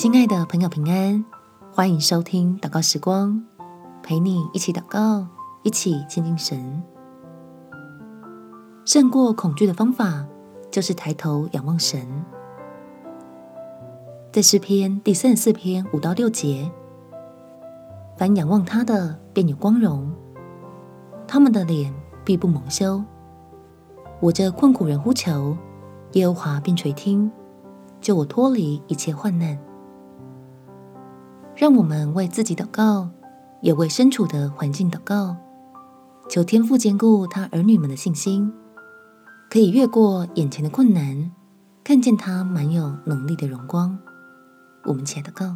亲爱的朋友，平安，欢迎收听祷告时光，陪你一起祷告，一起亲近神。胜过恐惧的方法，就是抬头仰望神。在诗篇第三十四篇五到六节，凡仰望他的，便有光荣，他们的脸必不蒙羞。我这困苦人呼求，耶和华便垂听，救我脱离一切患难。让我们为自己祷告，也为身处的环境祷告，求天父坚固他儿女们的信心，可以越过眼前的困难，看见他满有能力的荣光。我们且祷告：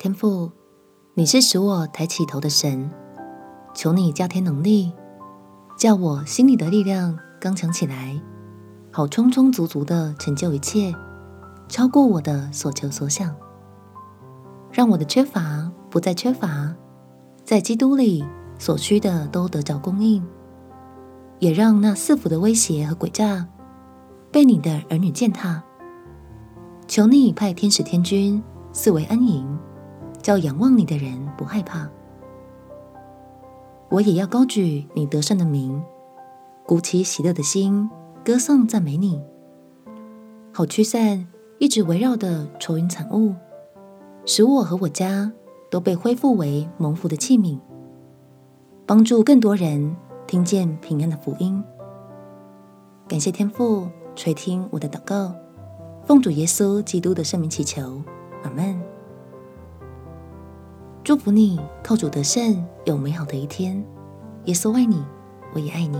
天父，你是使我抬起头的神，求你加添能力。叫我心里的力量刚强起来，好充充足足的成就一切，超过我的所求所想。让我的缺乏不再缺乏，在基督里所需的都得着供应，也让那四伏的威胁和诡诈被你的儿女践踏。求你派天使天军四围安营，叫仰望你的人不害怕。我也要高举你得胜的名，鼓起喜乐的心，歌颂赞美你，好驱散一直围绕的愁云惨雾，使我和我家都被恢复为蒙福的器皿，帮助更多人听见平安的福音。感谢天父垂听我的祷告，奉主耶稣基督的圣名祈求，阿门。祝福你，靠主得胜，有美好的一天。耶稣爱你，我也爱你。